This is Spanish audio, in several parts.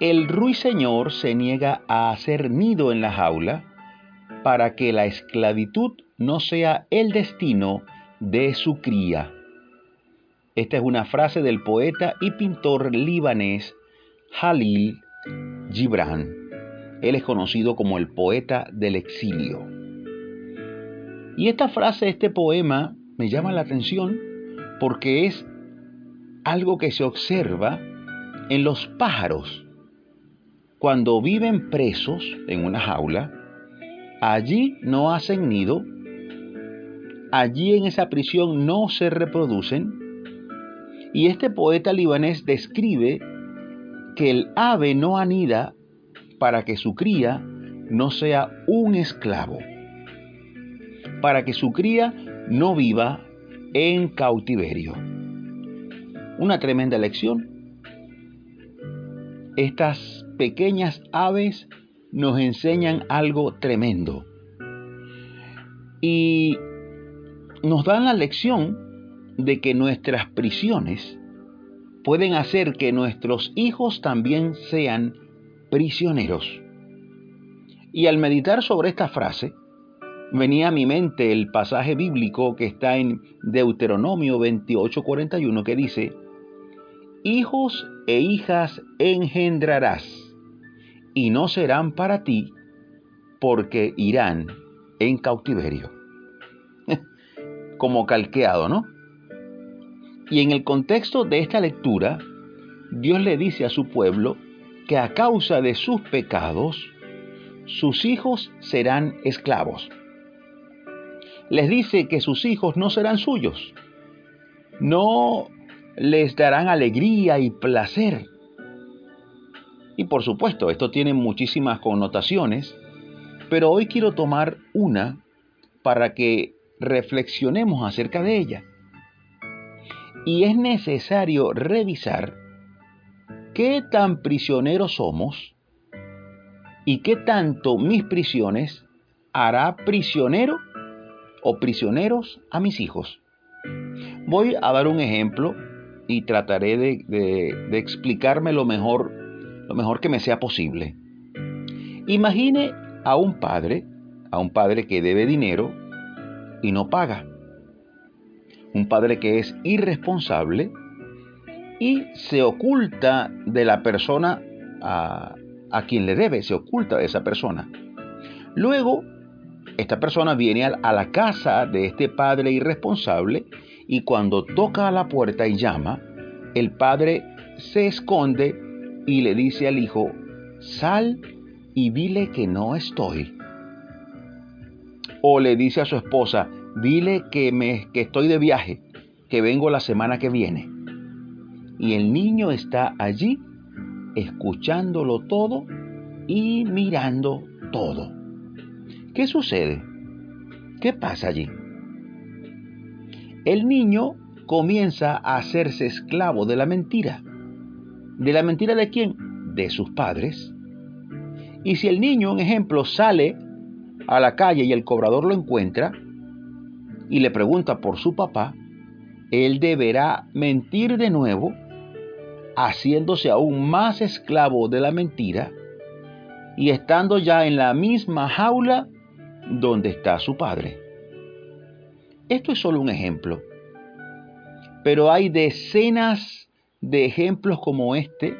el ruiseñor se niega a hacer nido en la jaula para que la esclavitud no sea el destino de su cría. Esta es una frase del poeta y pintor libanés Halil Gibran. Él es conocido como el poeta del exilio. Y esta frase, este poema, me llama la atención porque es algo que se observa en los pájaros. Cuando viven presos en una jaula, allí no hacen nido, allí en esa prisión no se reproducen. Y este poeta libanés describe que el ave no anida para que su cría no sea un esclavo para que su cría no viva en cautiverio. Una tremenda lección. Estas pequeñas aves nos enseñan algo tremendo. Y nos dan la lección de que nuestras prisiones pueden hacer que nuestros hijos también sean prisioneros. Y al meditar sobre esta frase, venía a mi mente el pasaje bíblico que está en Deuteronomio 28:41 que dice, Hijos e hijas engendrarás, y no serán para ti, porque irán en cautiverio. Como calqueado, ¿no? Y en el contexto de esta lectura, Dios le dice a su pueblo que a causa de sus pecados, sus hijos serán esclavos les dice que sus hijos no serán suyos, no les darán alegría y placer. Y por supuesto, esto tiene muchísimas connotaciones, pero hoy quiero tomar una para que reflexionemos acerca de ella. Y es necesario revisar qué tan prisioneros somos y qué tanto mis prisiones hará prisionero o prisioneros a mis hijos. Voy a dar un ejemplo y trataré de, explicarme lo mejor, lo mejor que me sea posible. Imagine a un padre, a un padre que debe dinero y no paga. Un padre que es irresponsable y se oculta de la persona a, a quien le debe, se oculta de esa persona. Luego esta persona viene a la casa de este padre irresponsable y cuando toca a la puerta y llama, el padre se esconde y le dice al hijo, sal y dile que no estoy. O le dice a su esposa, dile que, me, que estoy de viaje, que vengo la semana que viene. Y el niño está allí escuchándolo todo y mirando todo. ¿Qué sucede? ¿Qué pasa allí? El niño comienza a hacerse esclavo de la mentira. ¿De la mentira de quién? De sus padres. Y si el niño, un ejemplo, sale a la calle y el cobrador lo encuentra y le pregunta por su papá, él deberá mentir de nuevo, haciéndose aún más esclavo de la mentira y estando ya en la misma jaula donde está su padre. Esto es solo un ejemplo, pero hay decenas de ejemplos como este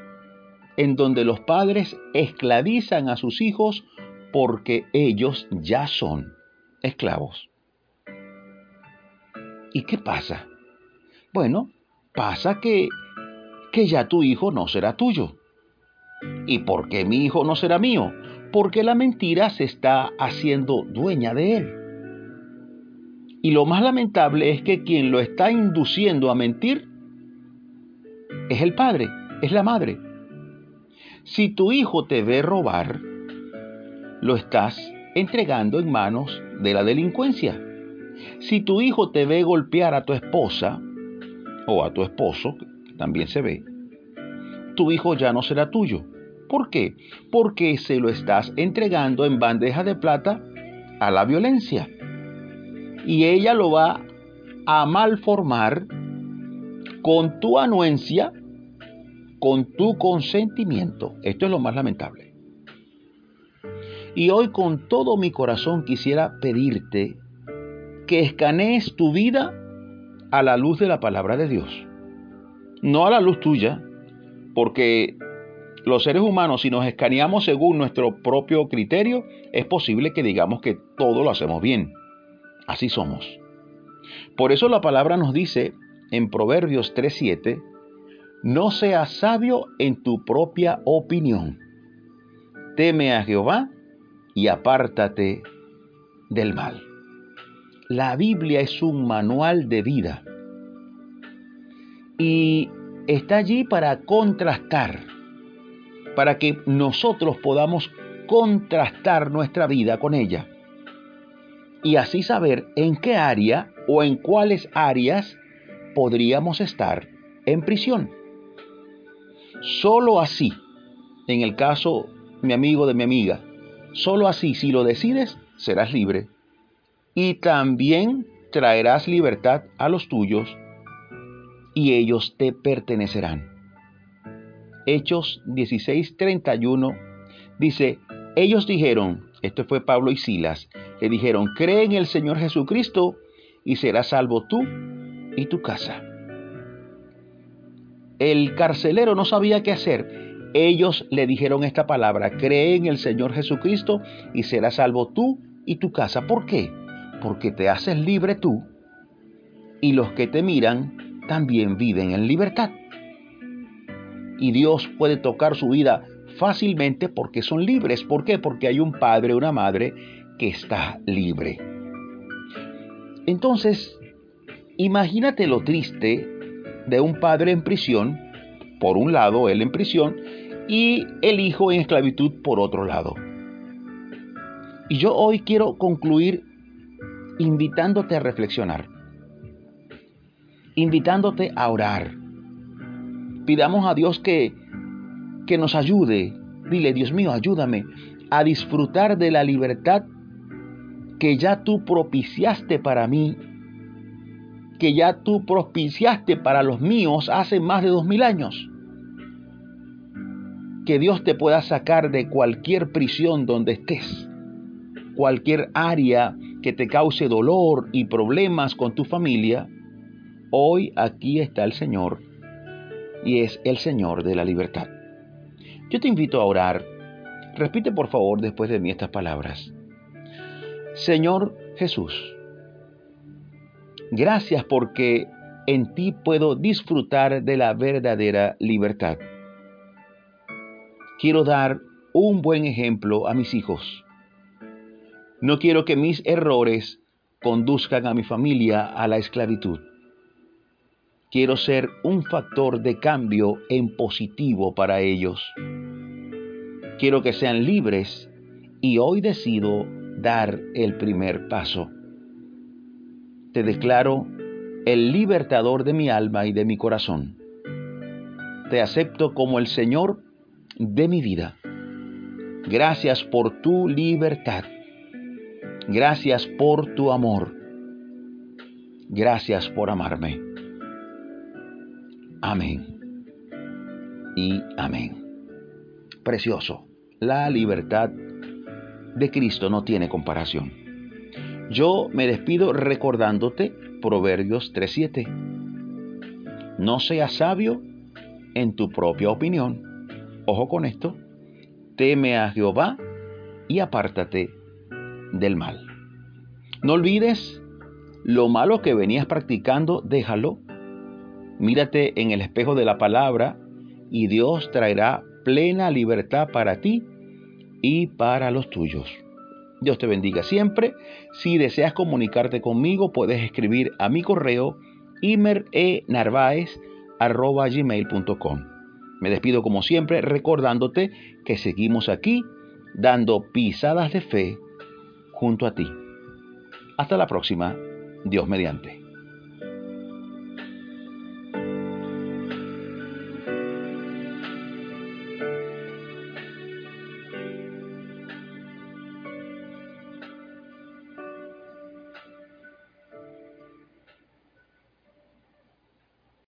en donde los padres esclavizan a sus hijos porque ellos ya son esclavos. ¿Y qué pasa? Bueno, pasa que, que ya tu hijo no será tuyo. ¿Y por qué mi hijo no será mío? porque la mentira se está haciendo dueña de él. Y lo más lamentable es que quien lo está induciendo a mentir es el padre, es la madre. Si tu hijo te ve robar, lo estás entregando en manos de la delincuencia. Si tu hijo te ve golpear a tu esposa o a tu esposo, también se ve, tu hijo ya no será tuyo ¿Por qué? Porque se lo estás entregando en bandeja de plata a la violencia. Y ella lo va a malformar con tu anuencia con tu consentimiento. Esto es lo más lamentable. Y hoy con todo mi corazón quisiera pedirte que escanees tu vida a la luz de la palabra de Dios. No a la luz tuya, porque los seres humanos, si nos escaneamos según nuestro propio criterio, es posible que digamos que todo lo hacemos bien. Así somos. Por eso la palabra nos dice en Proverbios 3:7, no seas sabio en tu propia opinión. Teme a Jehová y apártate del mal. La Biblia es un manual de vida y está allí para contrastar para que nosotros podamos contrastar nuestra vida con ella y así saber en qué área o en cuáles áreas podríamos estar en prisión. Solo así, en el caso, mi amigo de mi amiga, solo así, si lo decides, serás libre y también traerás libertad a los tuyos y ellos te pertenecerán. Hechos 16:31, dice, ellos dijeron, esto fue Pablo y Silas, le dijeron, cree en el Señor Jesucristo y serás salvo tú y tu casa. El carcelero no sabía qué hacer. Ellos le dijeron esta palabra, cree en el Señor Jesucristo y serás salvo tú y tu casa. ¿Por qué? Porque te haces libre tú y los que te miran también viven en libertad y Dios puede tocar su vida fácilmente porque son libres. ¿Por qué? Porque hay un padre, una madre que está libre. Entonces, imagínate lo triste de un padre en prisión, por un lado él en prisión, y el hijo en esclavitud por otro lado. Y yo hoy quiero concluir invitándote a reflexionar, invitándote a orar Pidamos a Dios que, que nos ayude. Dile, Dios mío, ayúdame a disfrutar de la libertad que ya tú propiciaste para mí, que ya tú propiciaste para los míos hace más de dos mil años. Que Dios te pueda sacar de cualquier prisión donde estés, cualquier área que te cause dolor y problemas con tu familia. Hoy aquí está el Señor y es el Señor de la libertad. Yo te invito a orar. Repite por favor después de mí estas palabras. Señor Jesús, gracias porque en ti puedo disfrutar de la verdadera libertad. Quiero dar un buen ejemplo a mis hijos. No quiero que mis errores conduzcan a mi familia a la esclavitud. Quiero ser un factor de cambio en positivo para ellos. Quiero que sean libres y hoy decido dar el primer paso. Te declaro el libertador de mi alma y de mi corazón. Te acepto como el Señor de mi vida. Gracias por tu libertad. Gracias por tu amor. Gracias por amarme. Amén. Y amén. Precioso. La libertad de Cristo no tiene comparación. Yo me despido recordándote Proverbios 3.7. No seas sabio en tu propia opinión. Ojo con esto. Teme a Jehová y apártate del mal. No olvides lo malo que venías practicando, déjalo Mírate en el espejo de la palabra y Dios traerá plena libertad para ti y para los tuyos. Dios te bendiga siempre. Si deseas comunicarte conmigo, puedes escribir a mi correo imerenarvaez.gmail.com Me despido como siempre recordándote que seguimos aquí dando pisadas de fe junto a ti. Hasta la próxima, Dios mediante.